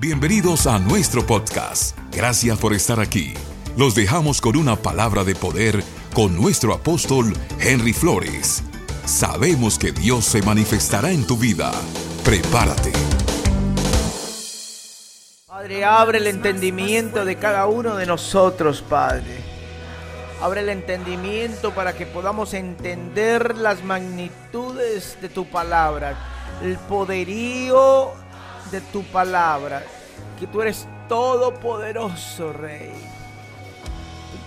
Bienvenidos a nuestro podcast. Gracias por estar aquí. Los dejamos con una palabra de poder con nuestro apóstol Henry Flores. Sabemos que Dios se manifestará en tu vida. Prepárate. Padre, abre el entendimiento de cada uno de nosotros, Padre. Abre el entendimiento para que podamos entender las magnitudes de tu palabra, el poderío de tu palabra, que tú eres todopoderoso, Rey.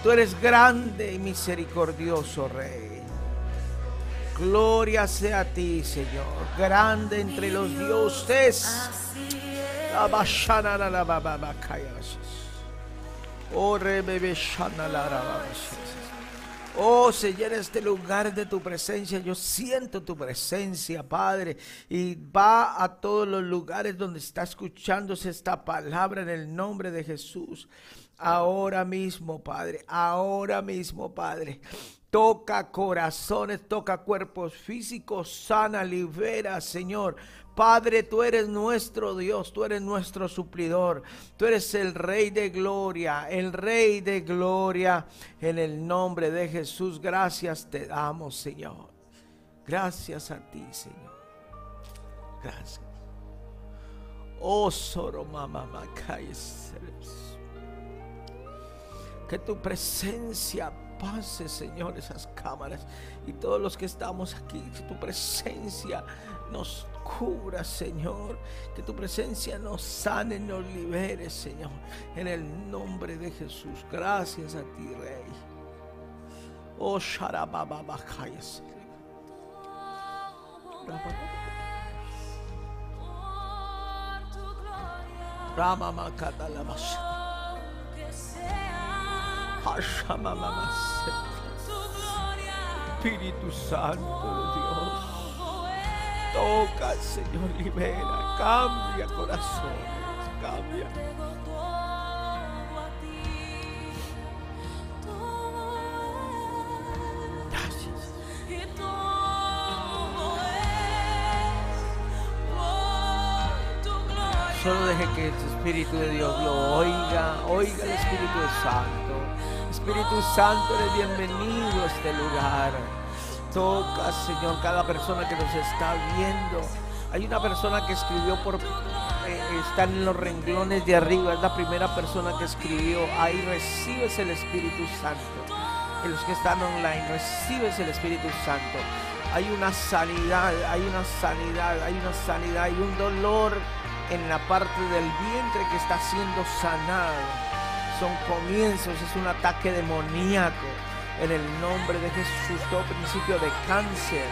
Tú eres grande y misericordioso, Rey. Gloria sea a ti, Señor, grande entre los dioses. Oh, Oh, Señor, este lugar de tu presencia, yo siento tu presencia, Padre, y va a todos los lugares donde está escuchándose esta palabra en el nombre de Jesús. Ahora mismo, Padre, ahora mismo, Padre. Toca corazones, toca cuerpos físicos, sana, libera, Señor. Padre, tú eres nuestro Dios, tú eres nuestro suplidor, tú eres el Rey de gloria, el Rey de gloria. En el nombre de Jesús, gracias te damos, Señor. Gracias a ti, Señor. Gracias. Oh, Soro Mamá Que tu presencia pase, Señor, esas cámaras y todos los que estamos aquí. Que tu presencia nos cubra, Señor. Que tu presencia nos sane, nos libere, Señor. En el nombre de Jesús. Gracias a ti, Rey. Oh, Sharababa Rama Makata la Espíritu Santo Dios. Toca, Señor, libera, cambia corazones, cambia. Solo deje que el Espíritu de Dios lo oiga, oiga el Espíritu Santo. Espíritu Santo, eres bienvenido a este lugar. Toca, Señor, cada persona que nos está viendo. Hay una persona que escribió por... Eh, están en los renglones de arriba. Es la primera persona que escribió. Ahí recibes el Espíritu Santo. En los que están online, recibes el Espíritu Santo. Hay una sanidad, hay una sanidad, hay una sanidad, hay un dolor en la parte del vientre que está siendo sanado. Son comienzos, es un ataque demoníaco en el nombre de Jesús. Todo principio de cáncer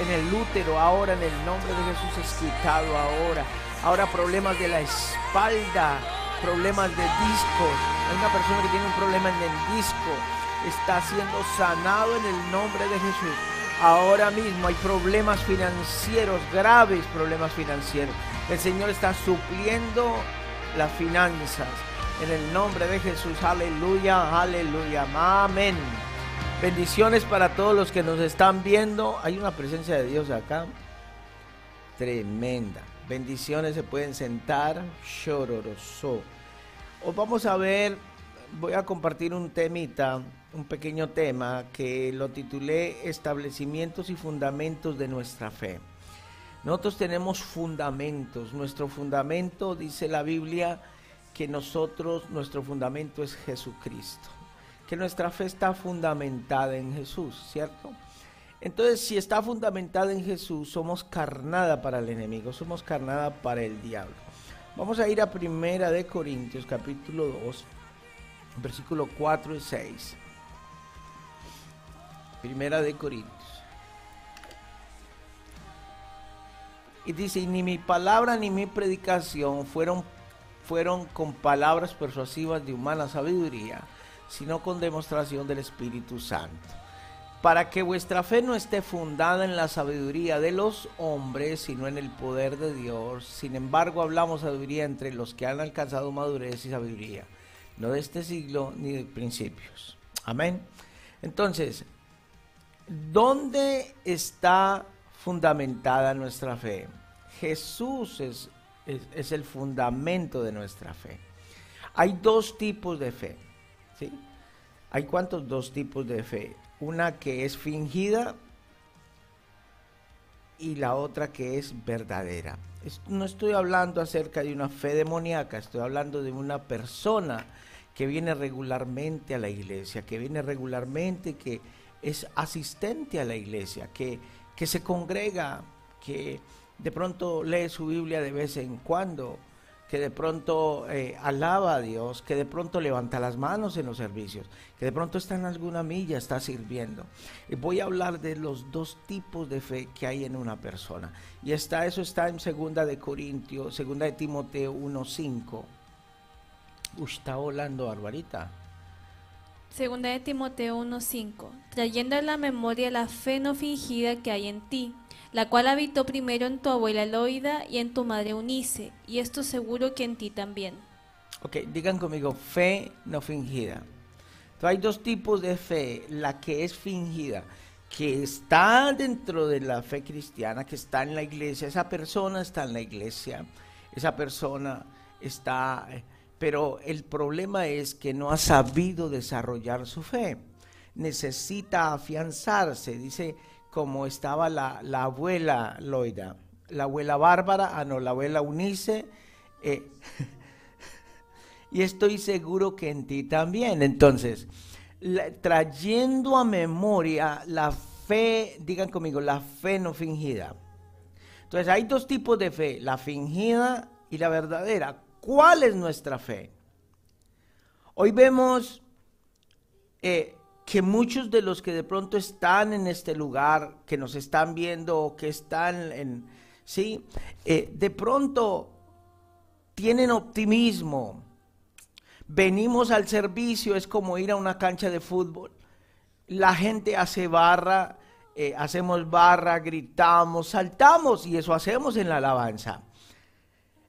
en el útero, ahora en el nombre de Jesús es quitado ahora. Ahora problemas de la espalda, problemas de discos. Hay una persona que tiene un problema en el disco. Está siendo sanado en el nombre de Jesús. Ahora mismo hay problemas financieros, graves problemas financieros. El Señor está supliendo las finanzas. En el nombre de Jesús, aleluya, aleluya, amén. Bendiciones para todos los que nos están viendo. Hay una presencia de Dios acá. Tremenda. Bendiciones, se pueden sentar. Chororoso. Os vamos a ver, voy a compartir un temita, un pequeño tema que lo titulé Establecimientos y Fundamentos de nuestra fe. Nosotros tenemos fundamentos. Nuestro fundamento, dice la Biblia, que nosotros, nuestro fundamento es Jesucristo, que nuestra fe está fundamentada en Jesús, ¿cierto? Entonces, si está fundamentada en Jesús, somos carnada para el enemigo, somos carnada para el diablo. Vamos a ir a Primera de Corintios, capítulo 2, versículo 4 y 6. Primera de Corintios. Y dice, y ni mi palabra ni mi predicación fueron fueron con palabras persuasivas de humana sabiduría, sino con demostración del Espíritu Santo. Para que vuestra fe no esté fundada en la sabiduría de los hombres, sino en el poder de Dios. Sin embargo, hablamos sabiduría entre los que han alcanzado madurez y sabiduría, no de este siglo ni de principios. Amén. Entonces, ¿dónde está fundamentada nuestra fe? Jesús es es, el fundamento de nuestra fe. Hay dos tipos de fe. ¿sí? ¿Hay cuántos dos tipos de fe? Una que es fingida y la otra que es verdadera. No estoy hablando acerca de una fe demoníaca, estoy hablando de una persona que viene regularmente a la iglesia, que viene regularmente, que es asistente a la iglesia, que, que se congrega, que de pronto lee su Biblia de vez en cuando, que de pronto eh, alaba a Dios, que de pronto levanta las manos en los servicios, que de pronto está en alguna milla, está sirviendo. Y voy a hablar de los dos tipos de fe que hay en una persona. Y está, eso está en segunda de Corintios, segunda de Timoteo 1.5. está hablando, Barbarita. Segunda de Timoteo 1.5. Trayendo a la memoria la fe no fingida que hay en ti la cual habitó primero en tu abuela Loida y en tu madre Unice, y esto seguro que en ti también. Ok, digan conmigo, fe no fingida. Hay dos tipos de fe, la que es fingida, que está dentro de la fe cristiana, que está en la iglesia, esa persona está en la iglesia, esa persona está, pero el problema es que no ha sabido desarrollar su fe, necesita afianzarse, dice como estaba la, abuela Loida, la abuela Bárbara, ah no, la abuela Unice, eh, y estoy seguro que en ti también. Entonces, trayendo a memoria la fe, digan conmigo, la fe no fingida. Entonces, hay dos tipos de fe, la fingida y la verdadera. ¿Cuál es nuestra fe? Hoy vemos eh, que muchos de los que de pronto están en este lugar, que nos están viendo, que están en, sí, eh, de pronto tienen optimismo. Venimos al servicio, es como ir a una cancha de fútbol. La gente hace barra, eh, hacemos barra, gritamos, saltamos y eso hacemos en la alabanza.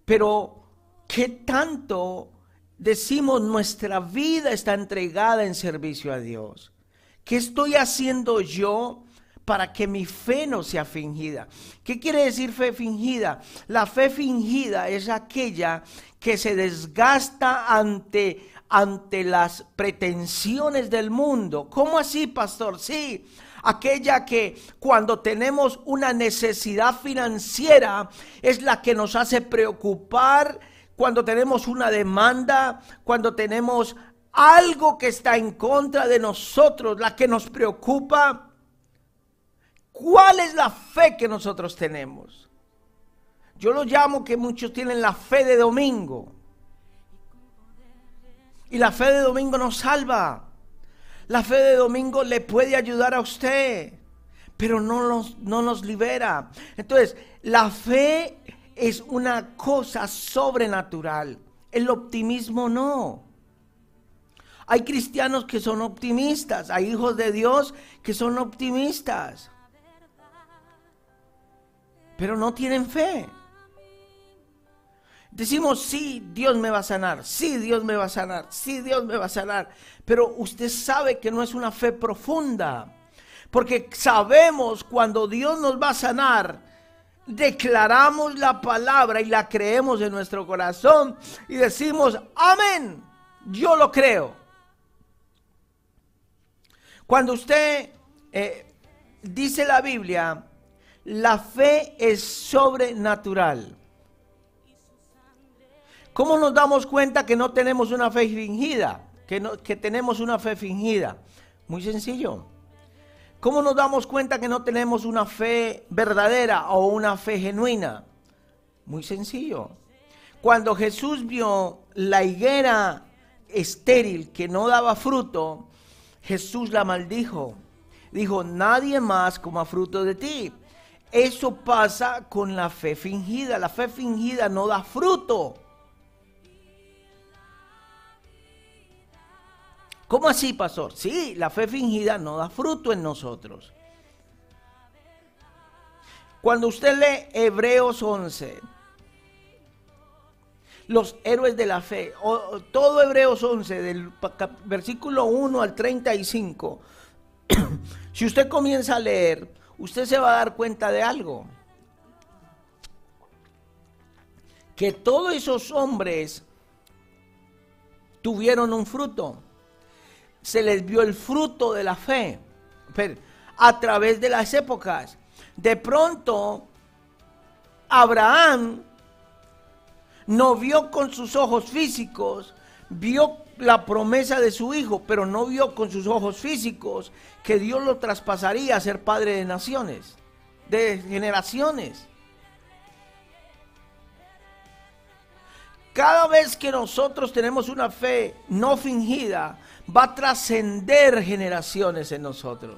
Pero, ¿qué tanto decimos nuestra vida está entregada en servicio a Dios. ¿Qué estoy haciendo yo para que mi fe no sea fingida? ¿Qué quiere decir fe fingida? La fe fingida es aquella que se desgasta ante ante las pretensiones del mundo. ¿Cómo así, pastor? Sí, aquella que cuando tenemos una necesidad financiera es la que nos hace preocupar cuando tenemos una demanda, cuando tenemos algo que está en contra de nosotros, la que nos preocupa. ¿Cuál es la fe que nosotros tenemos? Yo lo llamo que muchos tienen la fe de domingo. Y la fe de domingo nos salva. La fe de domingo le puede ayudar a usted, pero no nos, no nos libera. Entonces, la fe es una cosa sobrenatural. El optimismo no. Hay cristianos que son optimistas, hay hijos de Dios que son optimistas, pero no tienen fe. Decimos, sí, Dios me va a sanar, sí, Dios me va a sanar, sí, Dios me va a sanar, pero usted sabe que no es una fe profunda, porque sabemos cuando Dios nos va a sanar, declaramos la palabra y la creemos en nuestro corazón y decimos, amén, yo lo creo. Cuando usted eh, dice la Biblia, la fe es sobrenatural. ¿Cómo nos damos cuenta que no tenemos una fe fingida? Que, no, que tenemos una fe fingida. Muy sencillo. ¿Cómo nos damos cuenta que no tenemos una fe verdadera o una fe genuina? Muy sencillo. Cuando Jesús vio la higuera estéril que no daba fruto, Jesús la maldijo. Dijo, nadie más coma fruto de ti. Eso pasa con la fe fingida. La fe fingida no da fruto. ¿Cómo así, pastor? Sí, la fe fingida no da fruto en nosotros. Cuando usted lee Hebreos 11, los héroes de la fe, todo Hebreos 11, del versículo 1 al 35, si usted comienza a leer, usted se va a dar cuenta de algo. que todos esos hombres tuvieron un fruto. Se les vio el fruto de la fe a través de las épocas. De pronto, Abraham no vio con sus ojos físicos, vio la promesa de su hijo, pero no vio con sus ojos físicos que Dios lo traspasaría a ser padre de naciones, de generaciones. Cada vez que nosotros tenemos una fe no fingida, va a trascender generaciones en nosotros.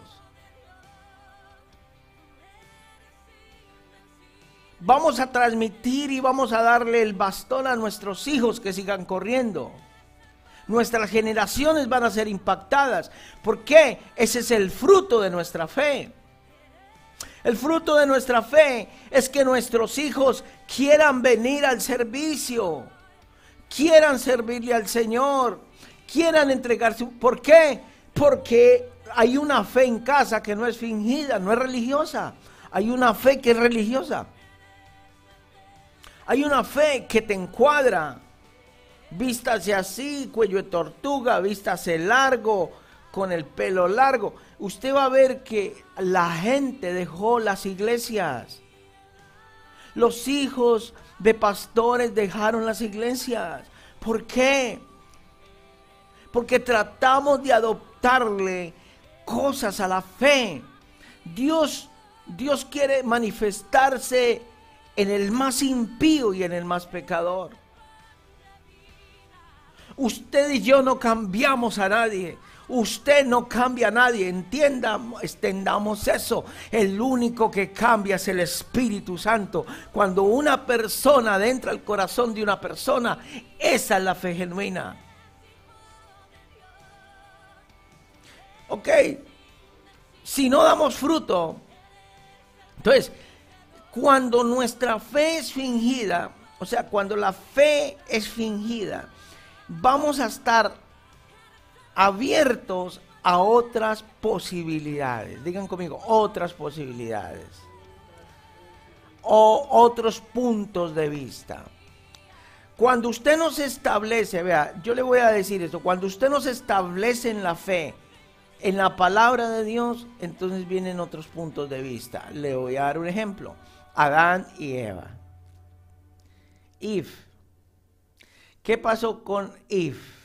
Vamos a transmitir y vamos a darle el bastón a nuestros hijos que sigan corriendo. Nuestras generaciones van a ser impactadas. ¿Por qué? Ese es el fruto de nuestra fe. El fruto de nuestra fe es que nuestros hijos quieran venir al servicio, quieran servirle al Señor, quieran entregarse. ¿Por qué? Porque hay una fe en casa que no es fingida, no es religiosa. Hay una fe que es religiosa. Hay una fe que te encuadra. Vístase así, cuello de tortuga, vístase largo, con el pelo largo. Usted va a ver que la gente dejó las iglesias. Los hijos de pastores dejaron las iglesias. ¿Por qué? Porque tratamos de adoptarle cosas a la fe. Dios, Dios quiere manifestarse en el más impío y en el más pecador. Usted y yo no cambiamos a nadie. Usted no cambia a nadie. Entiendamos, extendamos eso. El único que cambia es el Espíritu Santo. Cuando una persona adentra al corazón de una persona, esa es la fe genuina. Ok. Si no damos fruto, entonces cuando nuestra fe es fingida, o sea, cuando la fe es fingida, vamos a estar abiertos a otras posibilidades. Digan conmigo, otras posibilidades. O otros puntos de vista. Cuando usted no se establece, vea, yo le voy a decir esto, cuando usted no se establece en la fe, en la palabra de Dios, entonces vienen otros puntos de vista. Le voy a dar un ejemplo. Adán y Eva. If. ¿Qué pasó con If?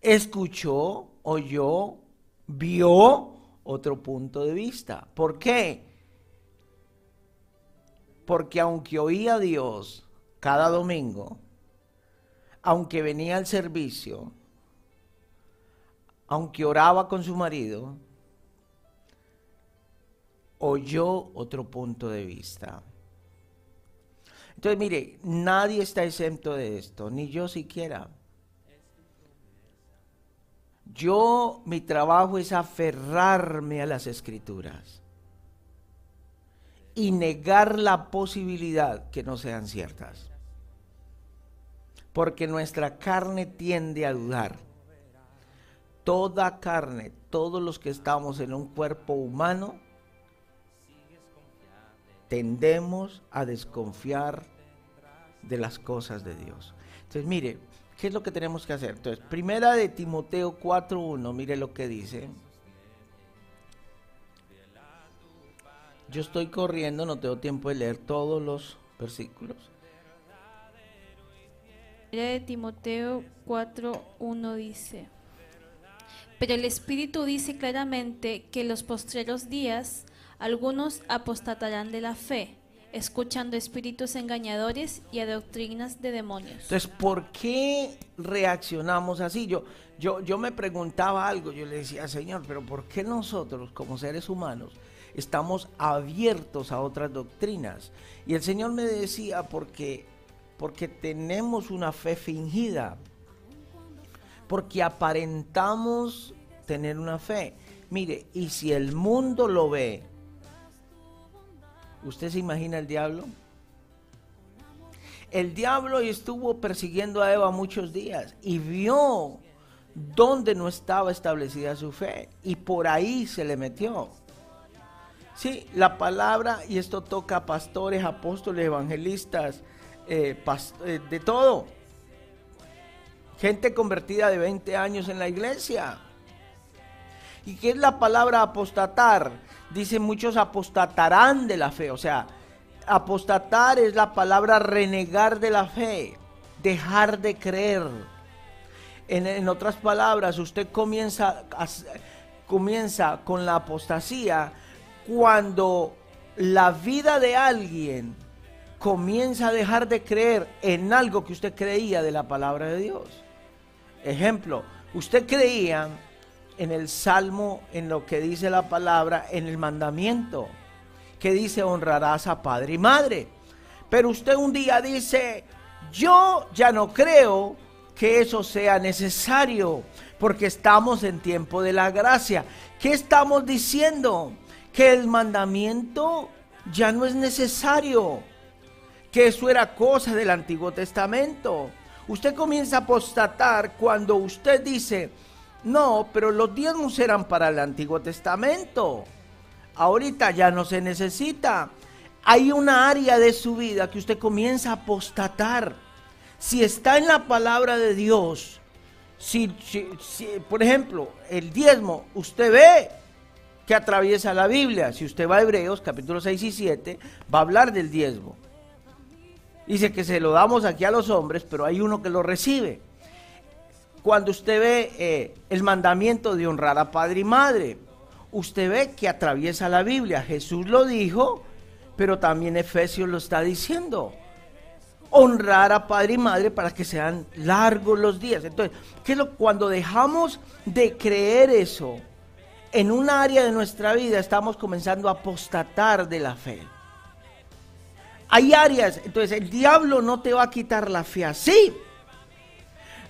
Escuchó, oyó, vio otro punto de vista. ¿Por qué? Porque aunque oía a Dios cada domingo, aunque venía al servicio, aunque oraba con su marido, oyó otro punto de vista. Entonces, mire, nadie está exento de esto, ni yo siquiera. Yo, mi trabajo es aferrarme a las escrituras y negar la posibilidad que no sean ciertas. Porque nuestra carne tiende a dudar. Toda carne, todos los que estamos en un cuerpo humano, tendemos a desconfiar de las cosas de Dios. Entonces, mire, ¿qué es lo que tenemos que hacer? Entonces, primera de Timoteo 4.1, mire lo que dice. Yo estoy corriendo, no tengo tiempo de leer todos los versículos. Primera de Timoteo 4.1 dice, pero el Espíritu dice claramente que los postreros días algunos apostatarán de la fe, escuchando espíritus engañadores y a doctrinas de demonios. Entonces, ¿por qué reaccionamos así? Yo, yo, yo me preguntaba algo, yo le decía, Señor, pero ¿por qué nosotros como seres humanos estamos abiertos a otras doctrinas? Y el Señor me decía, porque, porque tenemos una fe fingida, porque aparentamos tener una fe. Mire, y si el mundo lo ve ¿Usted se imagina el diablo? El diablo estuvo persiguiendo a Eva muchos días y vio dónde no estaba establecida su fe y por ahí se le metió. Sí, la palabra, y esto toca a pastores, apóstoles, evangelistas, eh, eh, de todo. Gente convertida de 20 años en la iglesia. ¿Y qué es la palabra apostatar? Dice muchos apostatarán de la fe. O sea, apostatar es la palabra renegar de la fe, dejar de creer. En, otras palabras, usted comienza, comienza con la apostasía cuando la vida de alguien comienza a dejar de creer en algo que usted creía de la palabra de Dios. Ejemplo, usted creía en el salmo, en lo que dice la palabra, en el mandamiento, que dice honrarás a padre y madre. Pero usted un día dice, yo ya no creo que eso sea necesario, porque estamos en tiempo de la gracia. ¿Qué estamos diciendo? Que el mandamiento ya no es necesario, que eso era cosa del Antiguo Testamento. Usted comienza a apostatar cuando usted dice, no, pero los diezmos eran para el Antiguo Testamento. Ahorita ya no se necesita. Hay una área de su vida que usted comienza a apostatar. Si está en la palabra de Dios, si, por ejemplo, el diezmo, usted ve que atraviesa la Biblia. Si usted va a Hebreos, capítulo 6 y 7, va a hablar del diezmo. Dice que se lo damos aquí a los hombres, pero hay uno que lo recibe. Cuando usted ve eh, el mandamiento de honrar a padre y madre, usted ve que atraviesa la Biblia. Jesús lo dijo, pero también Efesios lo está diciendo. Honrar a padre y madre para que sean largos los días. Entonces, ¿qué es lo cuando dejamos de creer eso en un área de nuestra vida estamos comenzando a apostatar de la fe? Hay áreas, entonces el diablo no te va a quitar la fe así.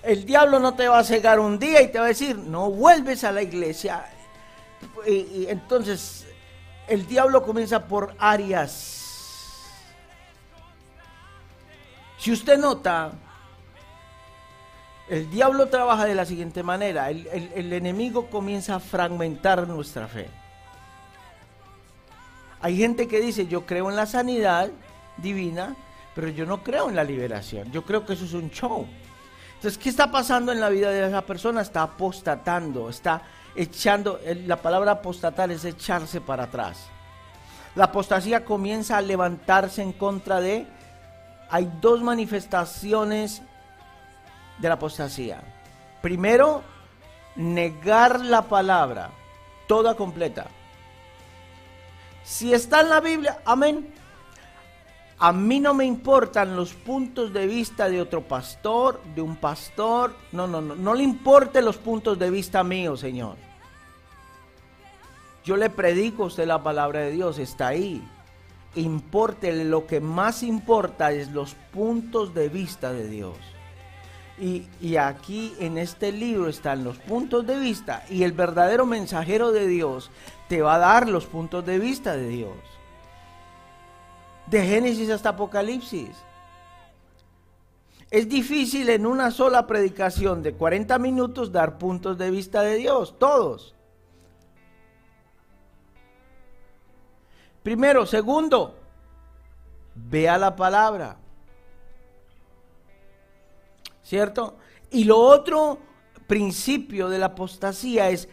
El diablo no te va a cegar un día y te va a decir, no vuelves a la iglesia. Y, entonces el diablo comienza por áreas. Si usted nota, el diablo trabaja de la siguiente manera. el enemigo comienza a fragmentar nuestra fe. Hay gente que dice, yo creo en la sanidad, divina, pero yo no creo en la liberación. Yo creo que eso es un show. Entonces, ¿qué está pasando en la vida de esa persona? Está apostatando, está echando, la palabra apostatar es echarse para atrás. La apostasía comienza a levantarse en contra de, hay dos manifestaciones de la apostasía. Primero, negar la palabra, toda completa. Si está en la Biblia, amén. A mí no me importan los puntos de vista de otro pastor, de un pastor. No, no, no. No le importen los puntos de vista míos, Señor. Yo le predico a usted la palabra de Dios, está ahí. Importe, lo que más importa es los puntos de vista de Dios. Y, y, aquí en este libro están los puntos de vista y el verdadero mensajero de Dios te va a dar los puntos de vista de Dios de Génesis hasta Apocalipsis. Es difícil en una sola predicación de 40 minutos dar puntos de vista de Dios, todos. Primero, segundo, vea la palabra. ¿Cierto? Y lo otro principio de la apostasía es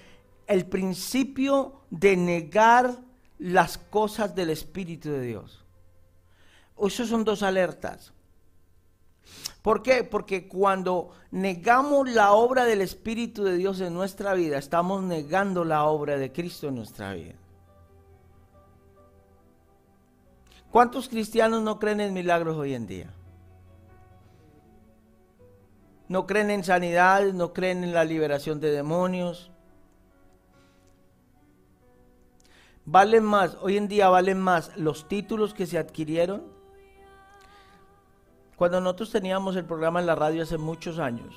el principio de negar las cosas del Espíritu de Dios. Esos son dos alertas. ¿Por qué? Porque cuando negamos la obra del Espíritu de Dios en nuestra vida, estamos negando la obra de Cristo en nuestra vida. ¿Cuántos cristianos no creen en milagros hoy en día? No creen en sanidad, no creen en la liberación de demonios. Valen más, hoy en día valen más los títulos que se adquirieron cuando nosotros teníamos el programa en la radio hace muchos años,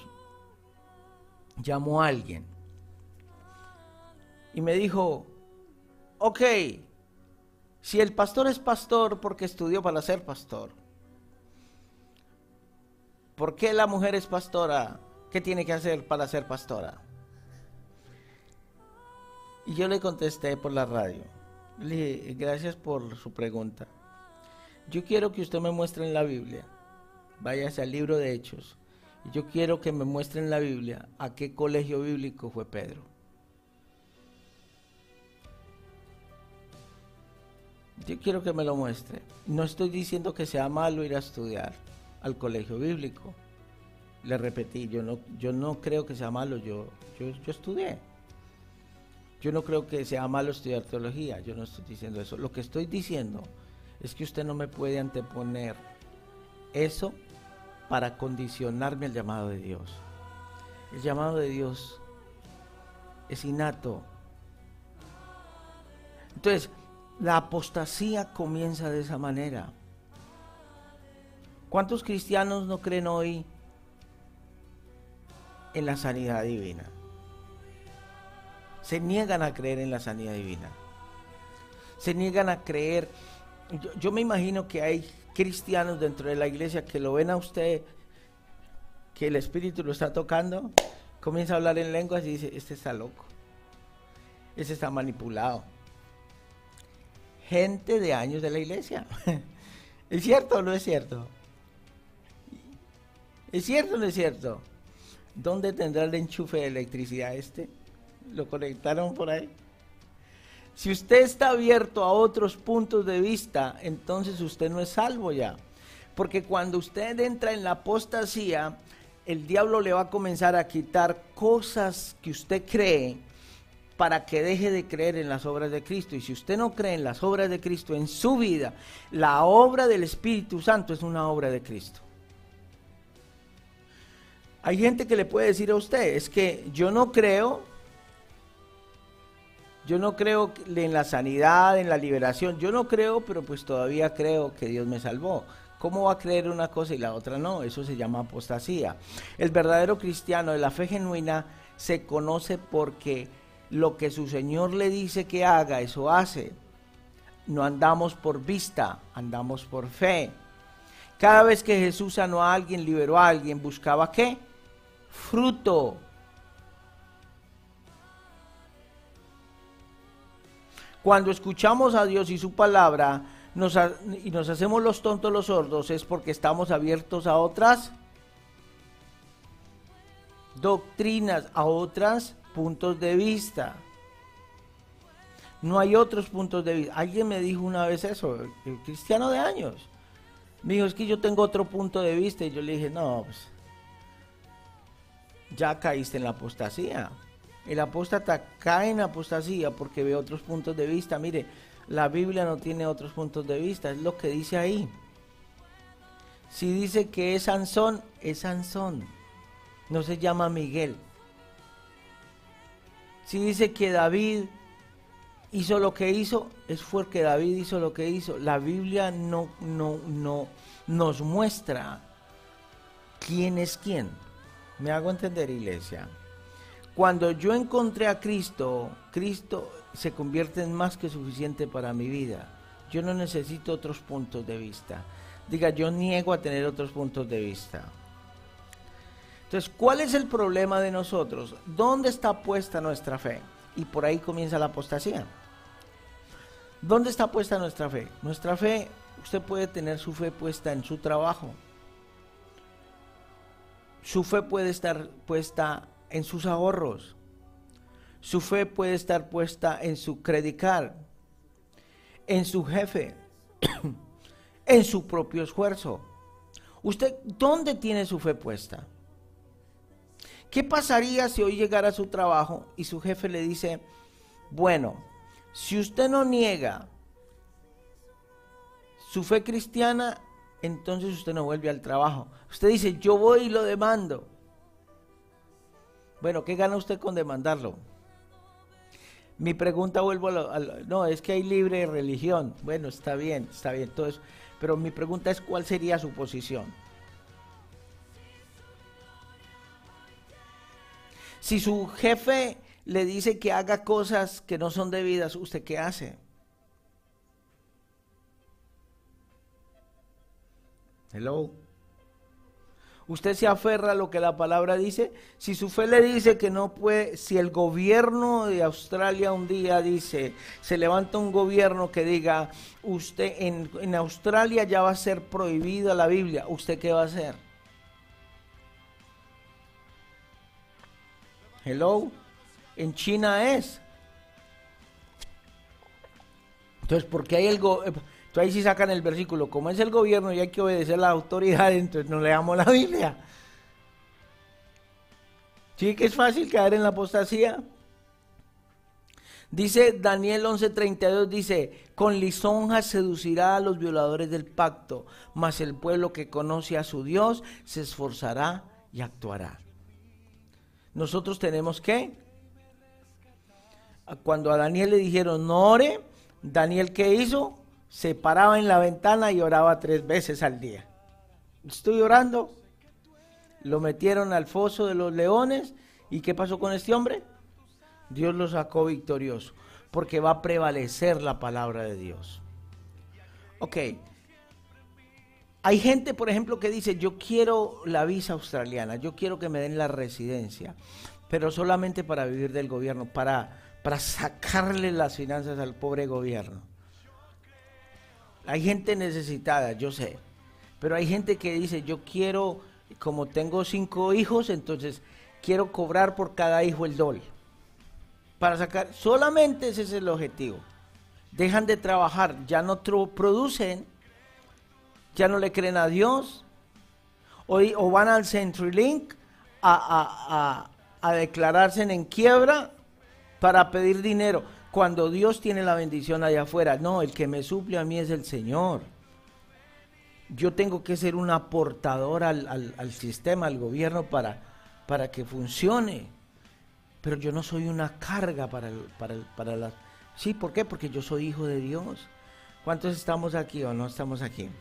llamó a alguien y me dijo, ok, si el pastor es pastor porque estudió para ser pastor, ¿por qué la mujer es pastora? ¿Qué tiene que hacer para ser pastora? Y yo le contesté por la radio. Le gracias por su pregunta. Yo quiero que usted me muestre en la Biblia, váyase al libro de Hechos, y yo quiero que me muestre en la Biblia a qué colegio bíblico fue Pedro. Yo quiero que me lo muestre. No estoy diciendo que sea malo ir a estudiar al colegio bíblico. Le repetí, yo no, yo no creo que sea malo, yo, yo, yo estudié. Yo no creo que sea malo estudiar teología, yo no estoy diciendo eso. Lo que estoy diciendo es que usted no me puede anteponer eso para condicionarme al llamado de Dios. El llamado de Dios es innato. Entonces, la apostasía comienza de esa manera. ¿Cuántos cristianos no creen hoy en la sanidad divina? Se niegan a creer en la sanidad divina. Se niegan a creer. Yo, me imagino que hay cristianos dentro de la iglesia que lo ven a usted, que el Espíritu lo está tocando, comienza a hablar en lenguas y dice, este está loco, este está manipulado. Gente de años de la iglesia. ¿Es cierto o no es cierto? ¿Es cierto o no es cierto? ¿Dónde tendrá el enchufe de electricidad este? ¿Lo conectaron por ahí? Si usted está abierto a otros puntos de vista, entonces usted no es salvo ya. Porque cuando usted entra en la apostasía, el diablo le va a comenzar a quitar cosas que usted cree para que deje de creer en las obras de Cristo. Y si usted no cree en las obras de Cristo en su vida, la obra del Espíritu Santo es una obra de Cristo. Hay gente que le puede decir a usted, es que yo no creo yo no creo en la sanidad, en la liberación. Yo no creo, pero pues todavía creo que Dios me salvó. ¿Cómo va a creer una cosa y la otra no? Eso se llama apostasía. El verdadero cristiano de la fe genuina se conoce porque lo que su Señor le dice que haga, eso hace. No andamos por vista, andamos por fe. Cada vez que Jesús sanó a alguien, liberó a alguien, buscaba qué? Fruto. Cuando escuchamos a Dios y su palabra y nos hacemos los tontos, los sordos, es porque estamos abiertos a otras doctrinas, a otros puntos de vista. No hay otros puntos de vista. Alguien me dijo una vez eso, cristiano de años. Me dijo, es que yo tengo otro punto de vista. Y yo le dije, no, pues ya caíste en la apostasía. El apóstata cae en apostasía porque ve otros puntos de vista. Mire, la Biblia no tiene otros puntos de vista, es lo que dice ahí. Si dice que es Sansón, es Sansón. No se llama Miguel. Si dice que David hizo lo que hizo, es porque David hizo lo que hizo. La Biblia no, no, no nos muestra quién es quién. ¿Me hago entender, iglesia? Cuando yo encontré a Cristo, Cristo se convierte en más que suficiente para mi vida. Yo no necesito otros puntos de vista. Diga, yo niego a tener otros puntos de vista. Entonces, ¿cuál es el problema de nosotros? ¿Dónde está puesta nuestra fe? Y por ahí comienza la apostasía. ¿Dónde está puesta nuestra fe? Nuestra fe, usted puede tener su fe puesta en su trabajo. Su fe puede estar puesta en sus ahorros. Su fe puede estar puesta en su credicar, en su jefe, en su propio esfuerzo. ¿Usted dónde tiene su fe puesta? ¿Qué pasaría si hoy llegara a su trabajo y su jefe le dice, bueno, si usted no niega su fe cristiana, entonces usted no vuelve al trabajo. Usted dice, yo voy y lo demando. Bueno, ¿qué gana usted con demandarlo? Mi pregunta vuelvo a, no, es que hay libre religión. Bueno, está bien, está bien todo eso. Pero mi pregunta es cuál sería su posición. Si su jefe le dice que haga cosas que no son debidas, ¿usted qué hace? Hello. Usted se aferra a lo que la palabra dice. Si su fe le dice que no puede, si el gobierno de Australia un día dice, se levanta un gobierno que diga, usted en, en Australia ya va a ser prohibida la Biblia, ¿usted qué va a hacer? Hello, en China es. Entonces, ¿por qué hay el gobierno? Entonces ahí sí sacan el versículo, como es el gobierno y hay que obedecer la autoridad, entonces no leamos la Biblia. Sí que es fácil caer en la apostasía. Dice Daniel 11:32, dice, con lisonjas seducirá a los violadores del pacto, mas el pueblo que conoce a su Dios se esforzará y actuará. Nosotros tenemos que, cuando a Daniel le dijeron, no ore, Daniel qué hizo? se paraba en la ventana y oraba tres veces al día. Estoy orando. Lo metieron al foso de los leones. ¿Y qué pasó con este hombre? Dios lo sacó victorioso. Porque va a prevalecer la palabra de Dios. Ok. Hay gente, por ejemplo, que dice, yo quiero la visa australiana, yo quiero que me den la residencia, pero solamente para vivir del gobierno, para, para sacarle las finanzas al pobre gobierno. Hay gente necesitada, yo sé. Pero hay gente que dice, yo quiero, como tengo cinco hijos, entonces quiero cobrar por cada hijo el doble. Para sacar, solamente ese es el objetivo. Dejan de trabajar, ya no producen, ya no le creen a Dios, o, van al CenturyLink a, a declararse en quiebra para pedir dinero cuando Dios tiene la bendición allá afuera. No, el que me suple a mí es el Señor. Yo tengo que ser un aportador al, sistema, al gobierno para, para que funcione. Pero yo no soy una carga para, para, para la... Sí, ¿por qué? Porque yo soy hijo de Dios. ¿Cuántos estamos aquí o no estamos aquí?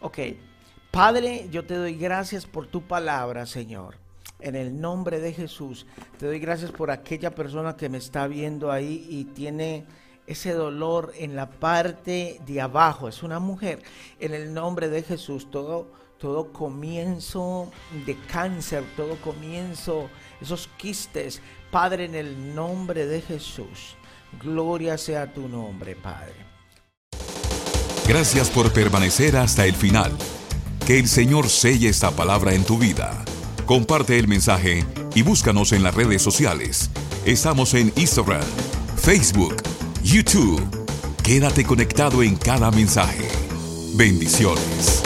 Ok. Padre, yo te doy gracias por tu palabra, Señor en el nombre de Jesús. Te doy gracias por aquella persona que me está viendo ahí y tiene ese dolor en la parte de abajo. Es una mujer. En el nombre de Jesús, todo, todo comienzo de cáncer, todo comienzo, esos quistes, Padre, en el nombre de Jesús. Gloria sea tu nombre, Padre. Gracias por permanecer hasta el final. Que el Señor selle esta palabra en tu vida. Comparte el mensaje y búscanos en las redes sociales. Estamos en Instagram, Facebook, YouTube. Quédate conectado en cada mensaje. Bendiciones.